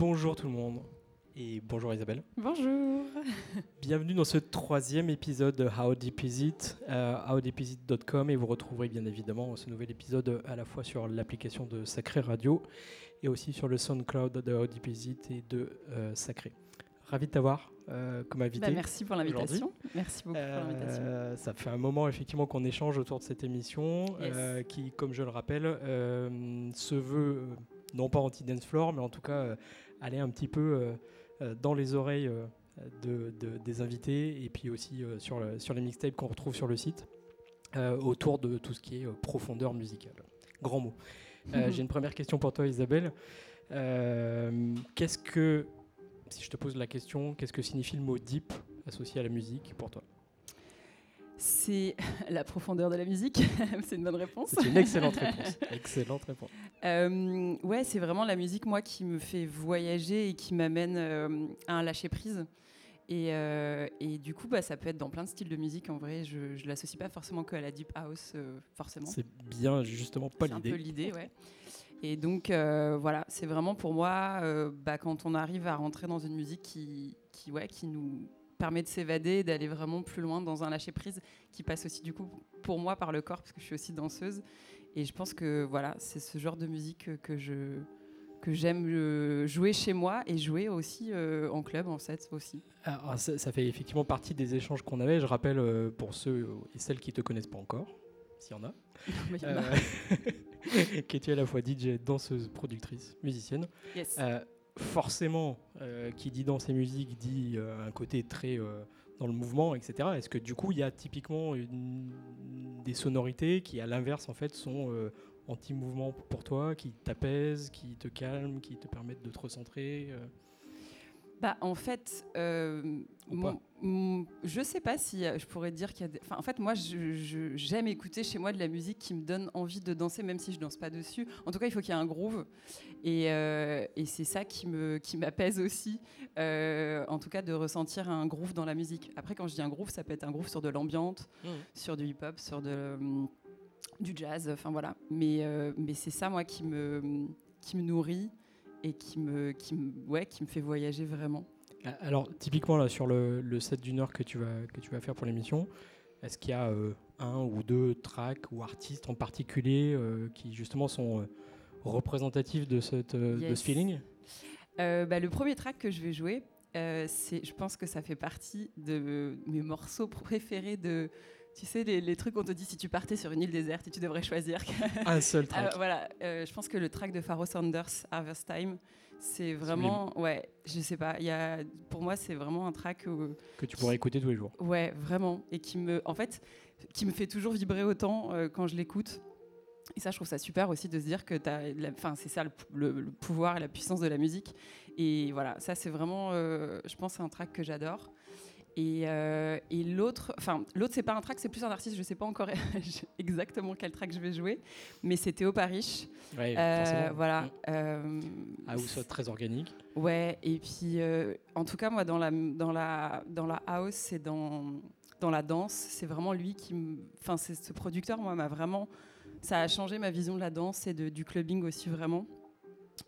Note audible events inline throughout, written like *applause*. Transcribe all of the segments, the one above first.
Bonjour tout le monde et bonjour Isabelle. Bonjour. Bienvenue dans ce troisième épisode de How Deep Is It, euh, howdeepisit.com et vous retrouverez bien évidemment ce nouvel épisode à la fois sur l'application de Sacré Radio et aussi sur le SoundCloud de How Deep Is It et de euh, Sacré. Ravi de t'avoir euh, comme invité. Bah, merci pour l'invitation. Merci beaucoup pour l'invitation. Ça fait un moment effectivement qu'on échange autour de cette émission Yes. euh, qui, comme je le rappelle, se veut non pas anti-dance floor, mais en tout cas aller un petit peu euh, euh, dans les oreilles euh, de, de- des invités et puis aussi sur, le- sur les mixtapes qu'on retrouve sur le site autour de tout ce qui est profondeur musicale. Grand mot. Euh, J'ai une première question pour toi, Isabelle. Qu'est-ce que, si je te pose la question, qu'est-ce que signifie le mot deep associé à la musique pour toi? C'est *laughs* la profondeur de la musique. *laughs* c'est une bonne réponse. C'est une excellente réponse. *laughs* Excellente réponse. Euh, ouais, c'est vraiment la musique, moi, qui me fait voyager et qui m'amène euh, à un lâcher prise. Et, euh, et du coup, bah, ça peut être dans plein de styles de musique. En vrai, je ne l'associe pas forcément que à la deep house, forcément. C'est bien justement pas C'est un peu l'idée. l'idée, ouais. Et donc, voilà, c'est vraiment pour moi, bah, quand on arrive à rentrer dans une musique qui, qui, ouais, qui nous permet de s'évader, d'aller vraiment plus loin dans un lâcher-prise, qui passe aussi, du coup, pour moi, par le corps, parce que je suis aussi danseuse. Et je pense que, voilà, c'est ce genre de musique que- je que j'aime euh, jouer chez moi et jouer aussi euh, en club en fait aussi. Alors, ça, ça fait effectivement partie des échanges qu'on avait. Je rappelle euh, pour ceux et celles qui te connaissent pas encore, s'il y en a, *laughs* y en a. que tu es à la fois DJ, danseuse, productrice, musicienne. Yes. Forcément, euh, qui dit danse et musique dit euh, un côté très euh, dans le mouvement, etc. Est-ce que du coup, il y a typiquement des sonorités qui, à l'inverse, en fait, sont anti-mouvement pour toi, qui t'apaisent, qui te calment, qui te permettent de te recentrer Bah, en fait, euh, mon- je sais pas si euh, je pourrais dire qu'il y a. Des... Enfin, en fait, moi, j'aime écouter chez moi de la musique qui me donne envie de danser, même si je danse pas dessus. En tout cas, il faut qu'il y ait un groove, et, euh, et c'est ça qui me qui m'apaise aussi. euh, en tout cas, de ressentir un groove dans la musique. Après, quand je dis un groove, ça peut être un groove sur de l'ambiante, sur du hip-hop, sur de, du jazz, enfin voilà. Mais, mais c'est ça, moi, qui me, qui me nourrit et qui me, qui, me, ouais, qui me fait voyager vraiment. Ah, Alors, typiquement, là, sur le, le set d'une heure que tu vas, que tu vas faire pour l'émission, est-ce qu'il y a euh, un ou deux tracks ou artistes en particulier euh, qui, justement, sont euh, représentatifs de, cette, de ce feeling? Bah, le premier track que je vais jouer, c'est, je pense que ça fait partie de mes morceaux préférés de... Tu sais, les, les trucs qu'on te dit si tu partais sur une île déserte et tu devrais choisir. *laughs* Un seul track. Alors, voilà, euh, je pense que le track de Pharoah Sanders, Harvest Time, c'est vraiment... Ouais, je sais pas. Il y a, pour moi, c'est vraiment un track... où- que tu pourrais écouter tous les jours. Ouais, vraiment. Et qui me, en fait, qui me fait toujours vibrer autant euh, quand je l'écoute. Et ça, je trouve ça super aussi de se dire que c'est ça le, pou- le- le pouvoir et la puissance de la musique. Et voilà, ça, c'est vraiment, euh, je pense, un track que j'adore. Et, euh, et l'autre, enfin, l'autre, c'est pas un track, c'est plus un artiste. Je sais pas encore *laughs* exactement quel track je vais jouer, mais c'est Théo Parish. Ouais, Euh, voilà. Mm. Euh, Ah, ou soit très organique. Ouais, et puis euh, en tout cas, moi, dans la, dans la, dans la house et dans, dans la danse, c'est vraiment lui qui. Enfin, c'est ce producteur, moi, m'a vraiment. Ça a changé ma vision de la danse et de, du clubbing aussi, vraiment.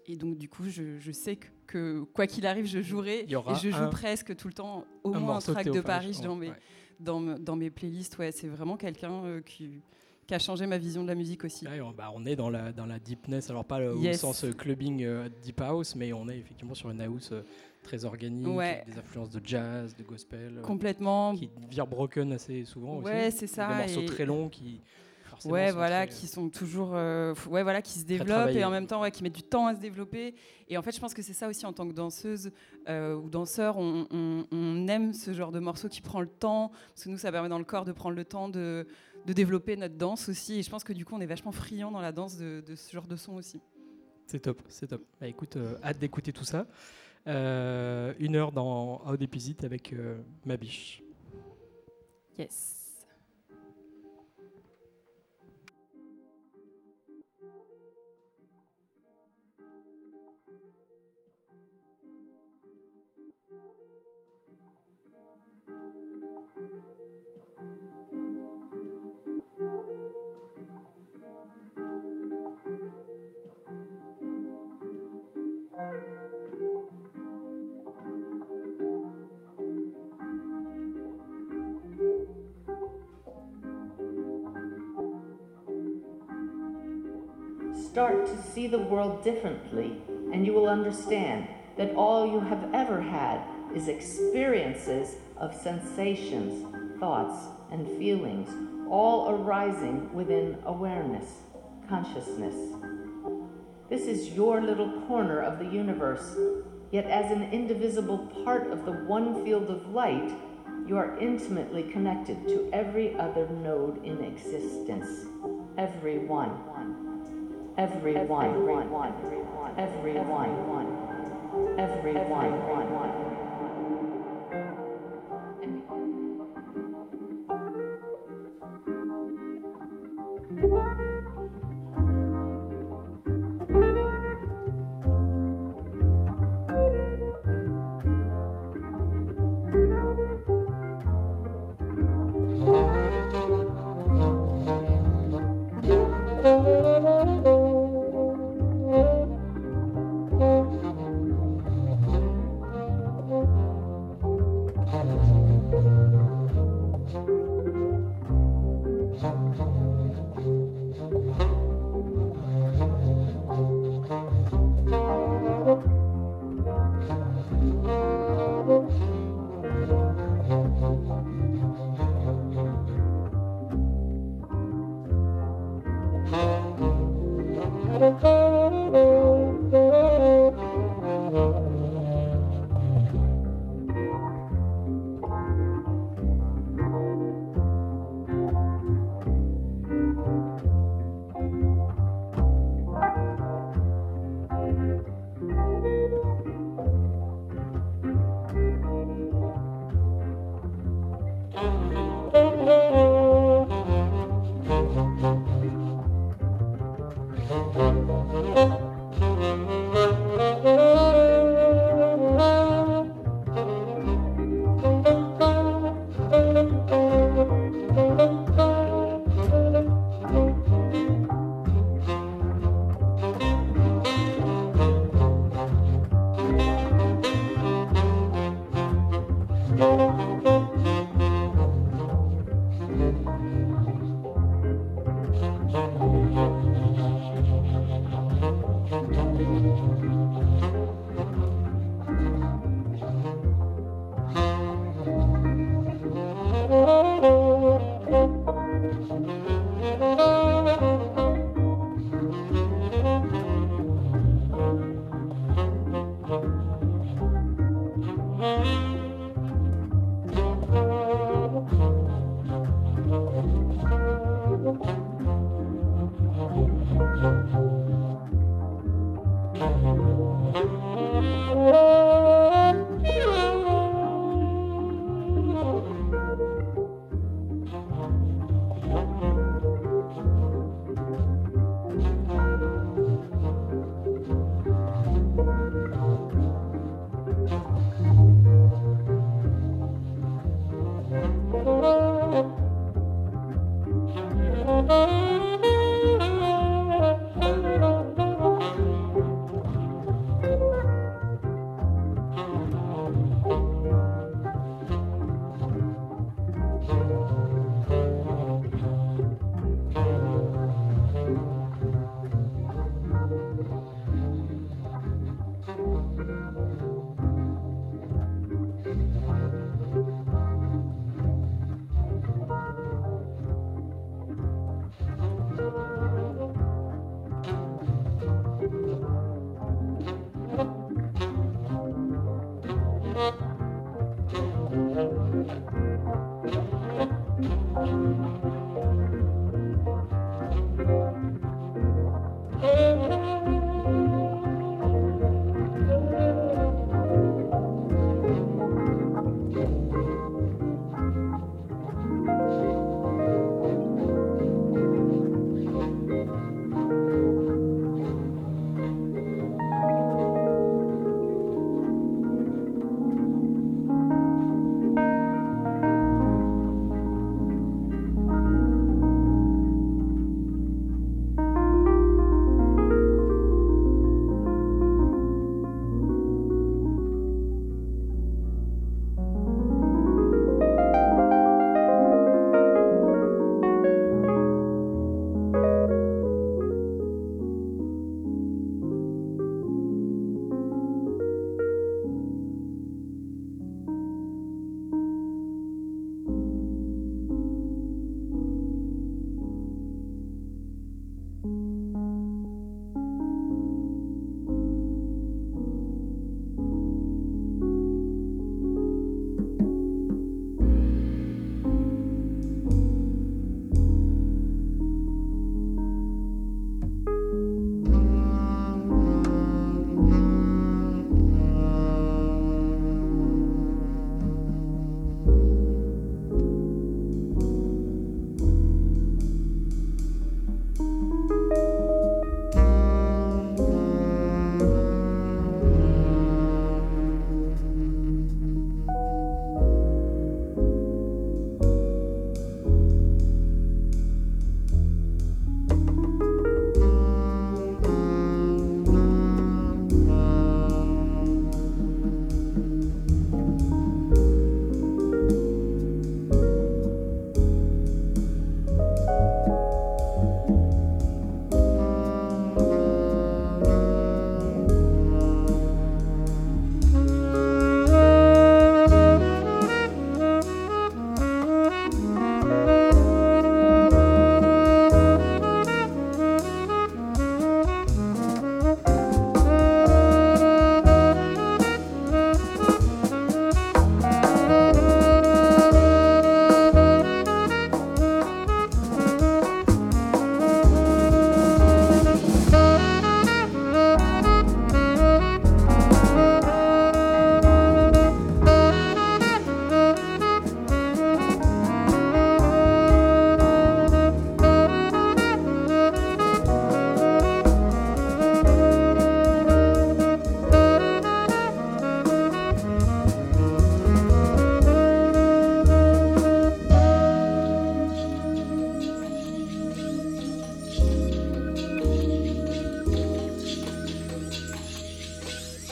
Et donc, du coup, je, je sais que, que quoi qu'il arrive, je jouerai. Il y aura et je joue un- presque tout le temps au un moins un track de Paris dans ouais. mes, dans, me- dans mes playlists. Ouais, c'est vraiment quelqu'un euh, qui, qui a changé ma vision de la musique aussi. Ouais, on, bah, on est dans la, dans la deepness, alors pas le- au sens euh, clubbing euh, deep house, mais on est effectivement sur une house euh, très organique, Ouais. des influences de jazz, de gospel, Complètement. qui vire broken assez souvent Ouais, aussi. c'est ça, Des morceaux et- très longs qui. Forcément, Ouais, voilà, très- qui sont toujours, euh, ouais, voilà, qui se développent et en même temps, ouais, qui mettent du temps à se développer. Et en fait, je pense que c'est ça aussi en tant que danseuse euh, ou danseur, on, on- on aime ce genre de morceau qui prend le temps, parce que nous, ça permet dans le corps de prendre le temps de, de développer notre danse aussi. Et je pense que du coup, on est vachement friand dans la danse de, de ce genre de son aussi. C'est top, c'est top. Bah écoute, euh, hâte d'écouter tout ça. Euh, une heure dans How Deep Is It avec euh, ma biche. Yes. Start to see the world differently, and you will understand that all you have ever had is experiences of sensations, thoughts, and feelings, all arising within awareness, consciousness. This is your little corner of the universe, yet, as an indivisible part of the one field of light, you are intimately connected to every other node in existence. Every one everyone, everyone, everyone, everyone. everyone.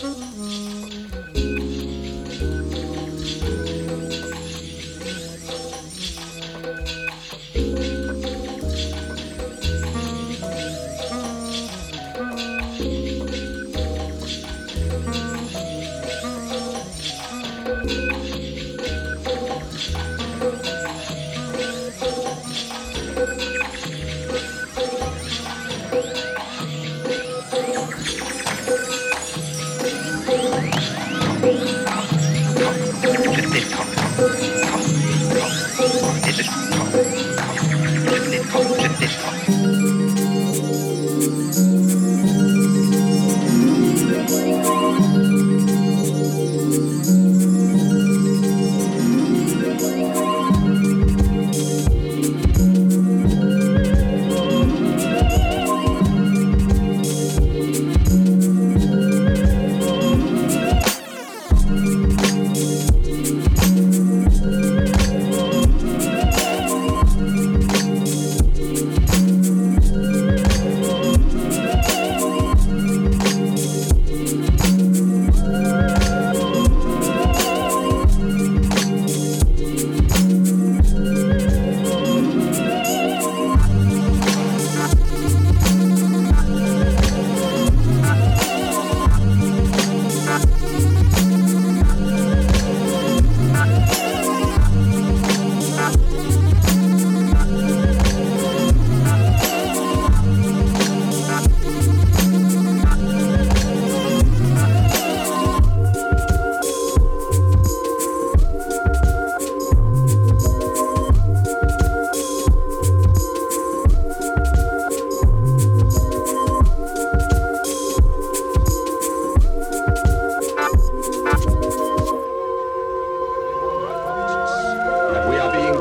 Uhum.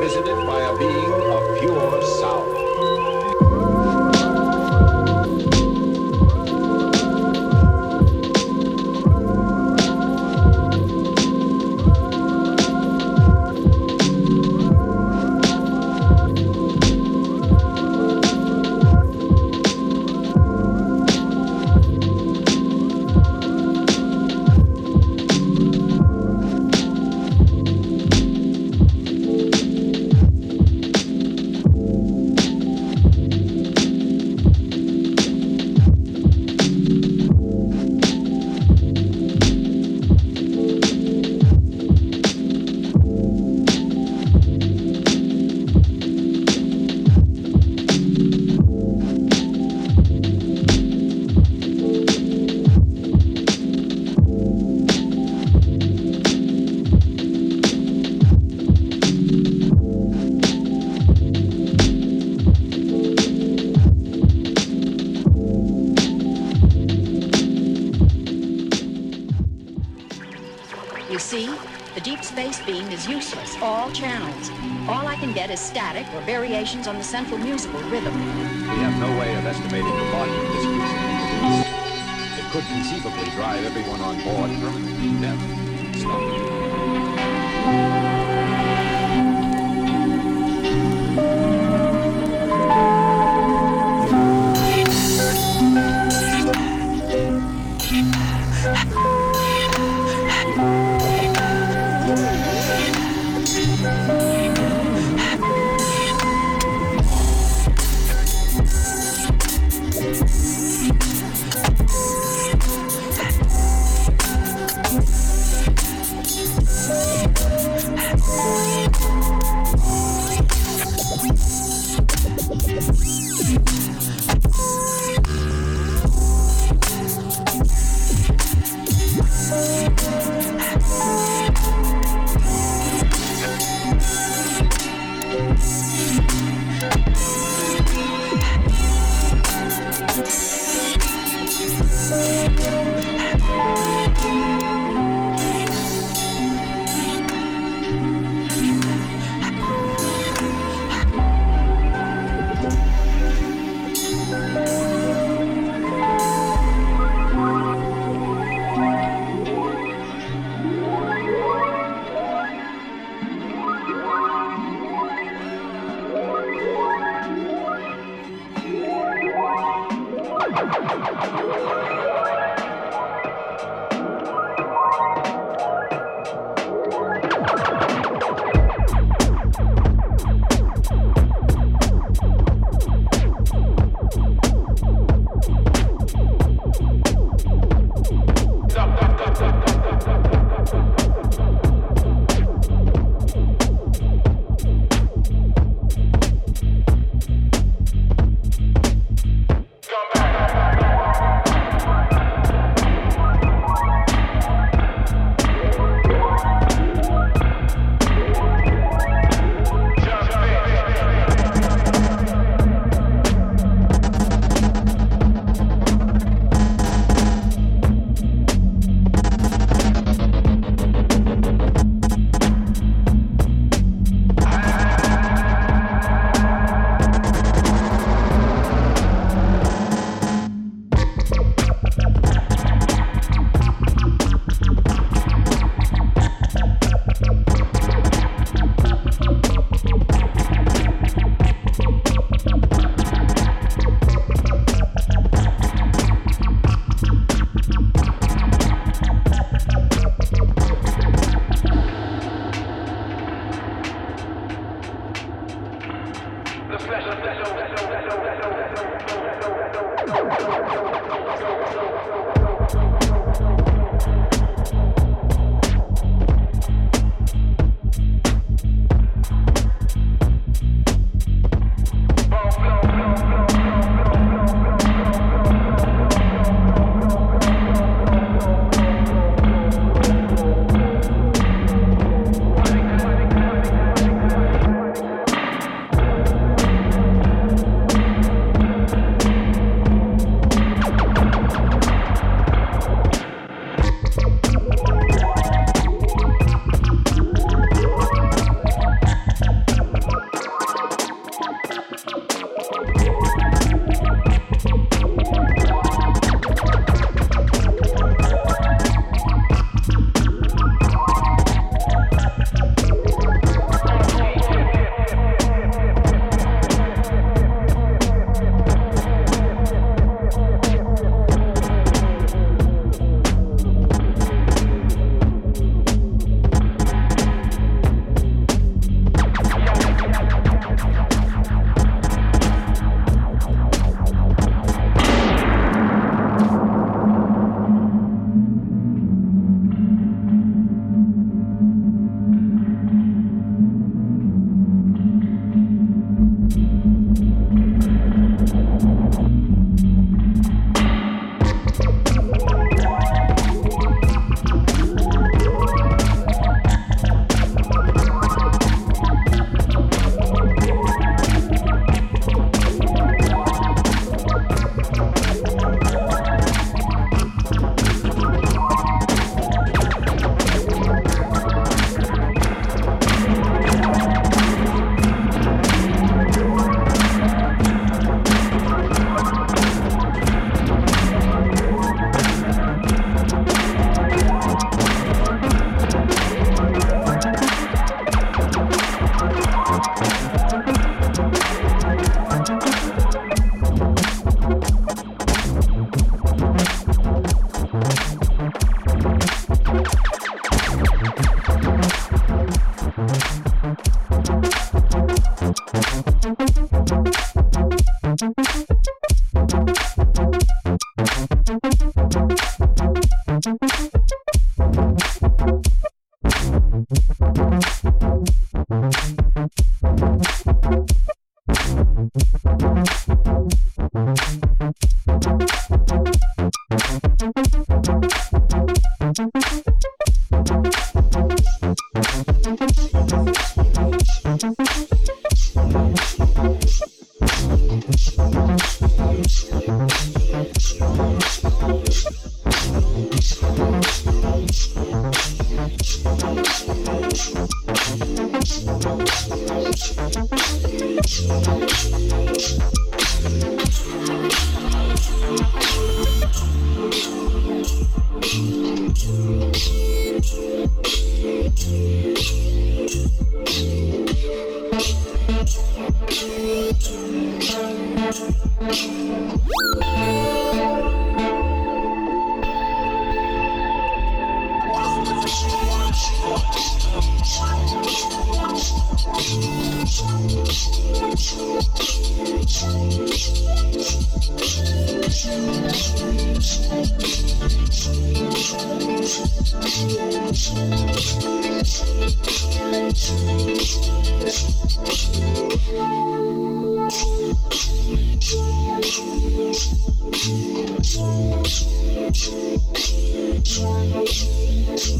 visited by a being static or variations on the central musical rhythm. We have no way of estimating the volume this produces. It could conceivably drive everyone on board permanently deaf.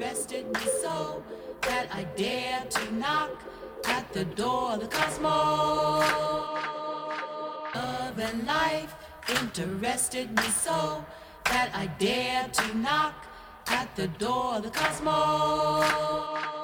interested me so that I dare to knock at the door of the cosmos. Love and life interested me so that I dare to knock at the door of the cosmos.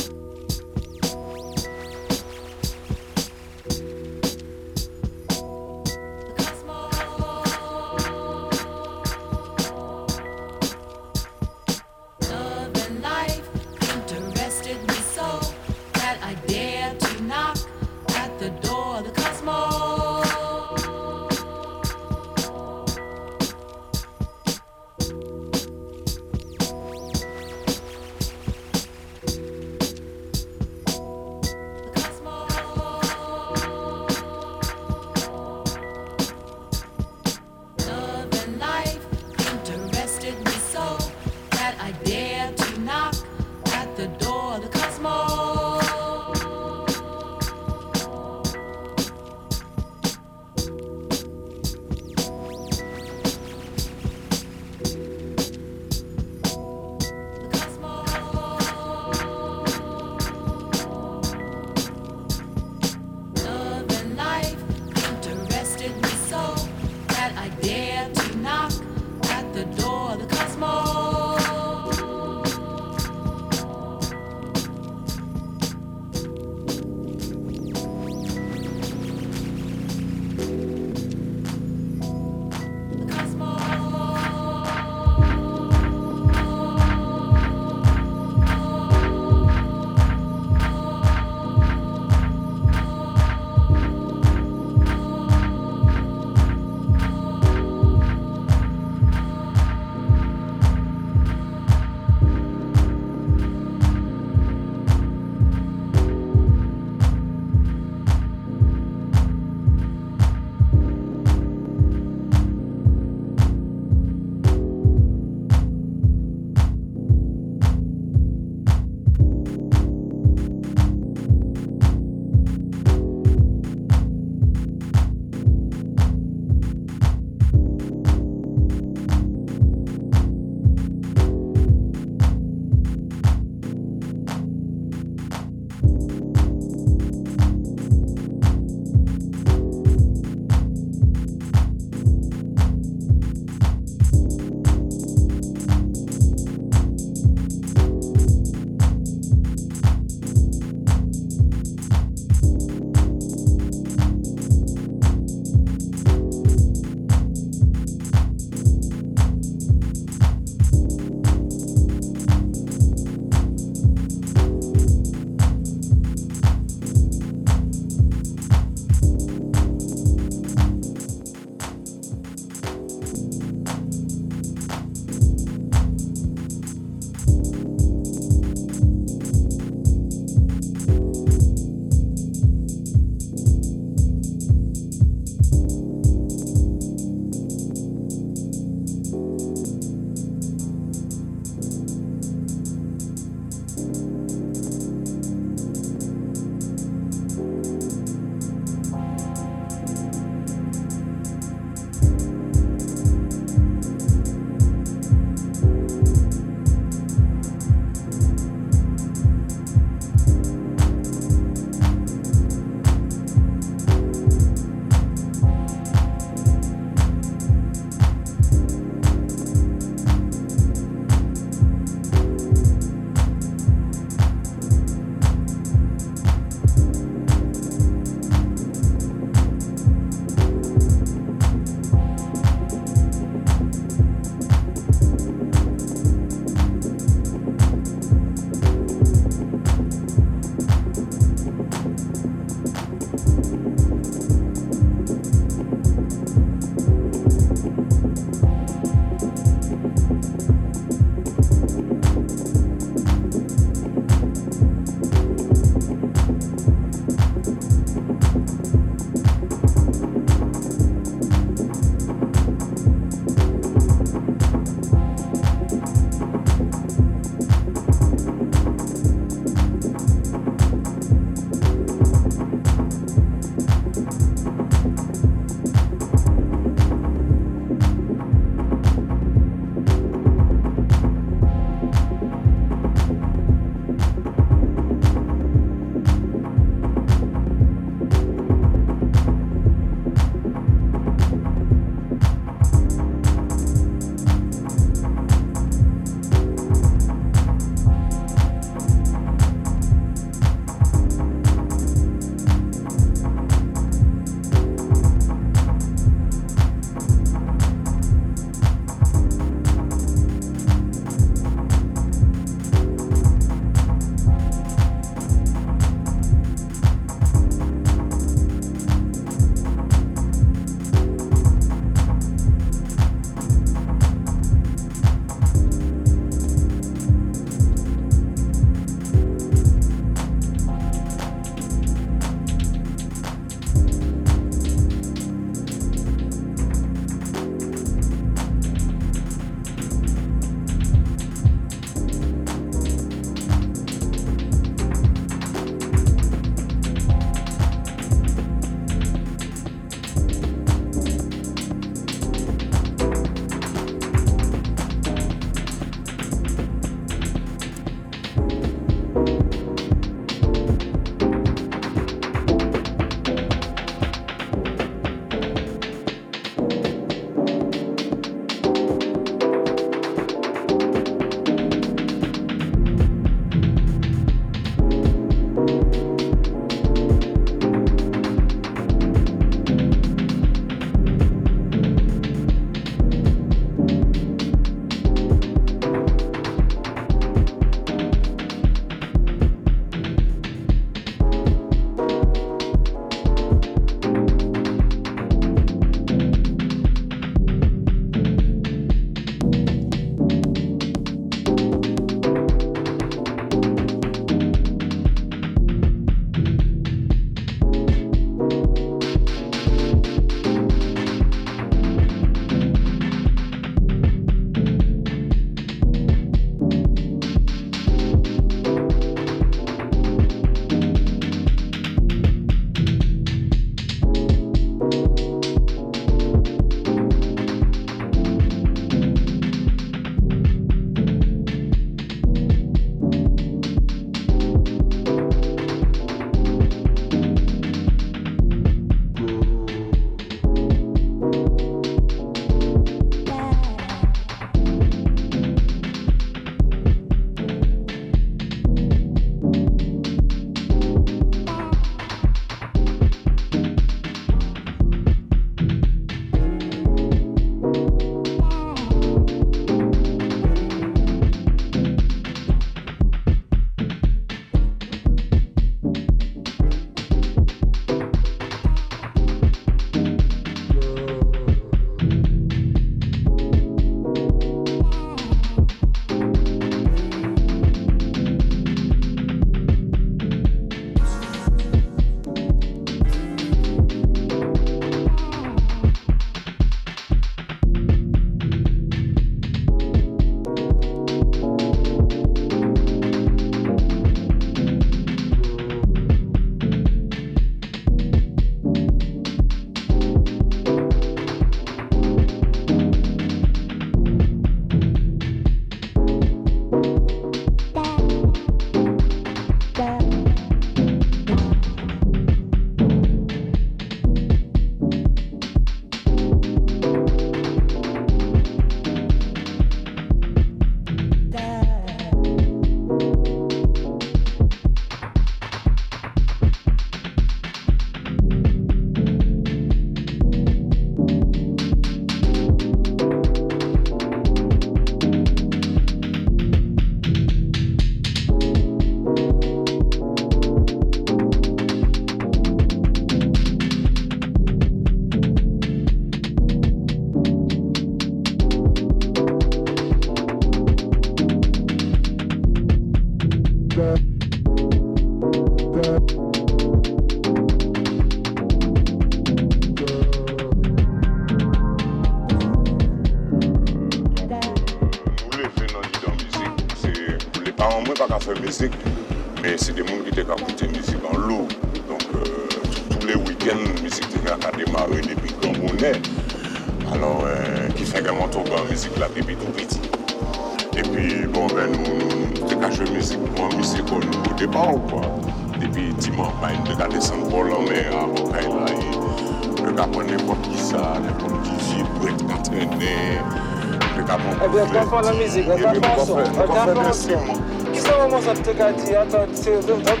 Maman,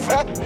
ça te dit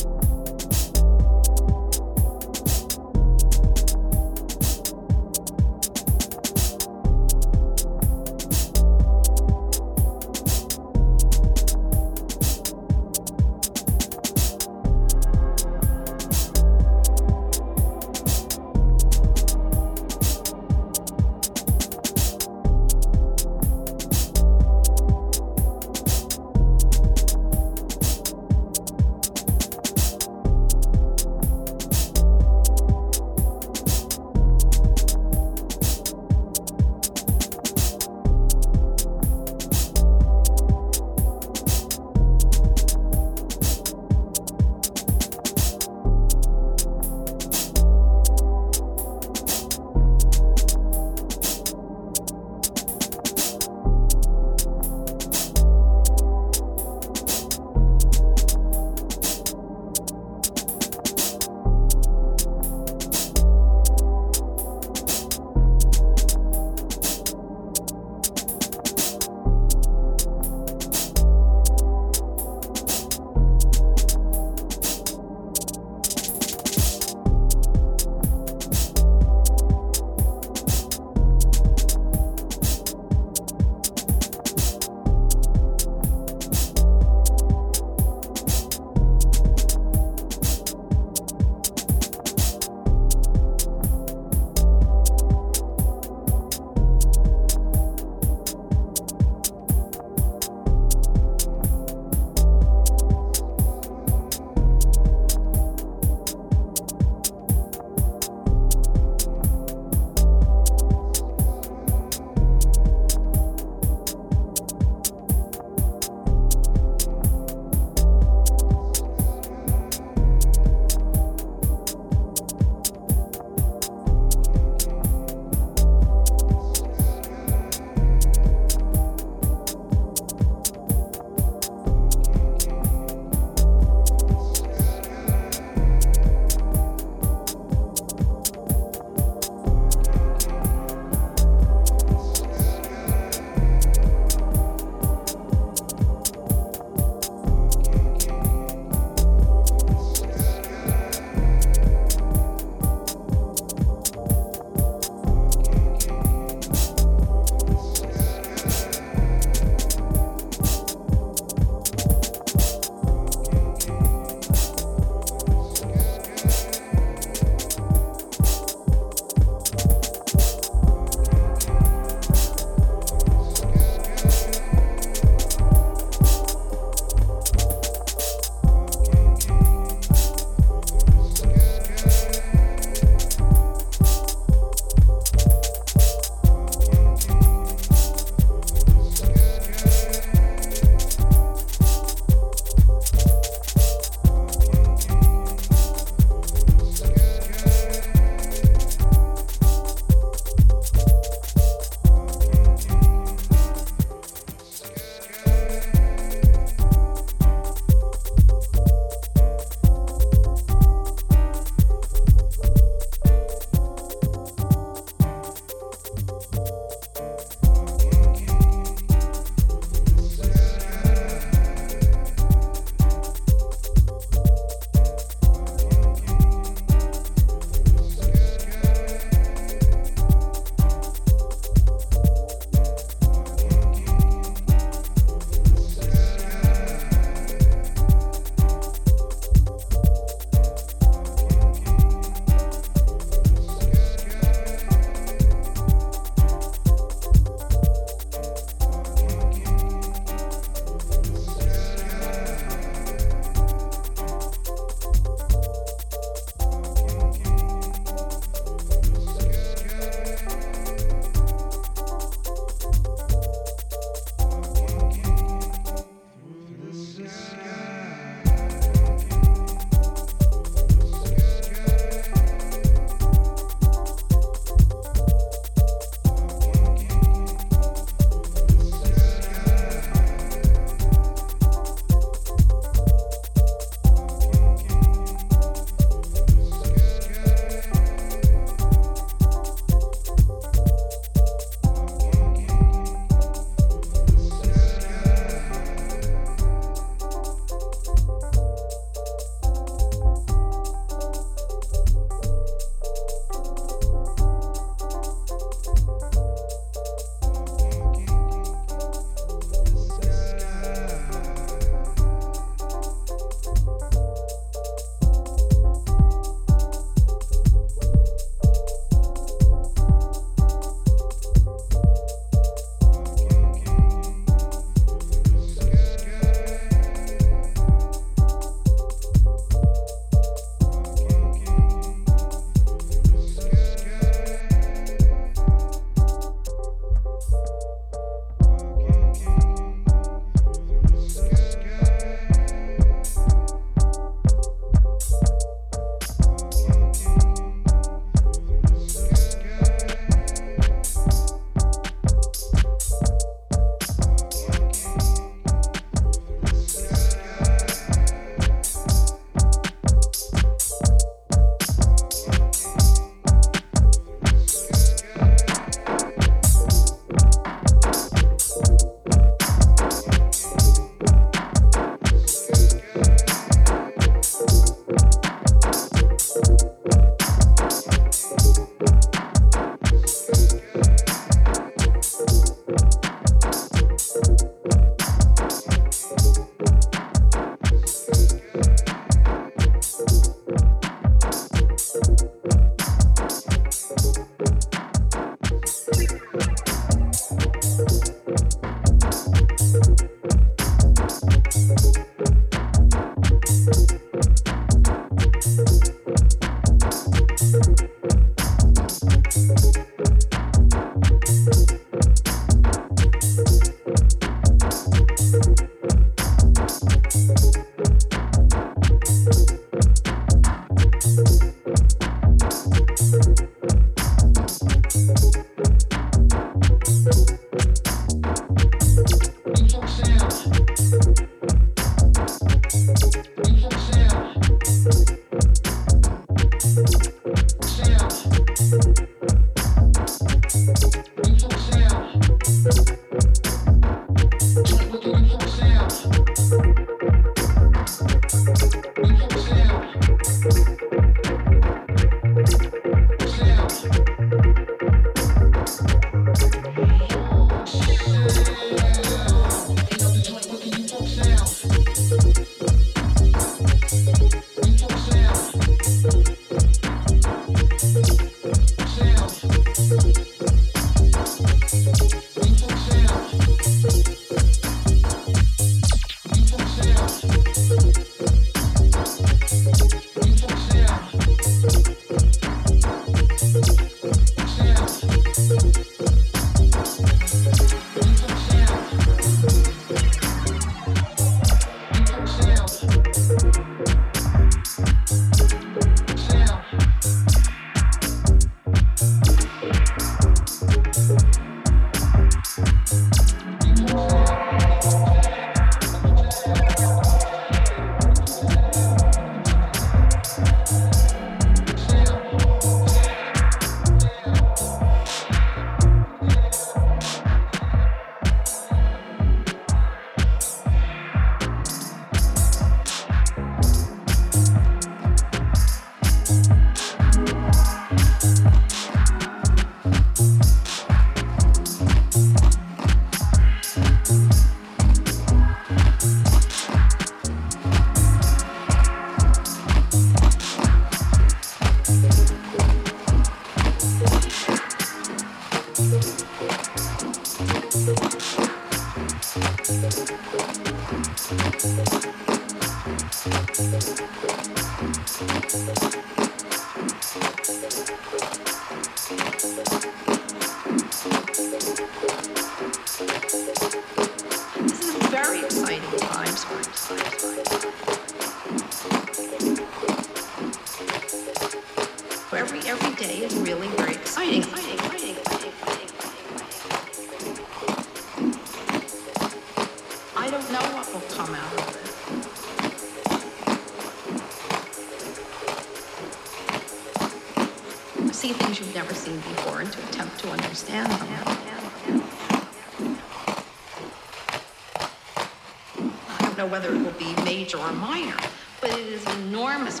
whether it will be major or minor, but it is enormous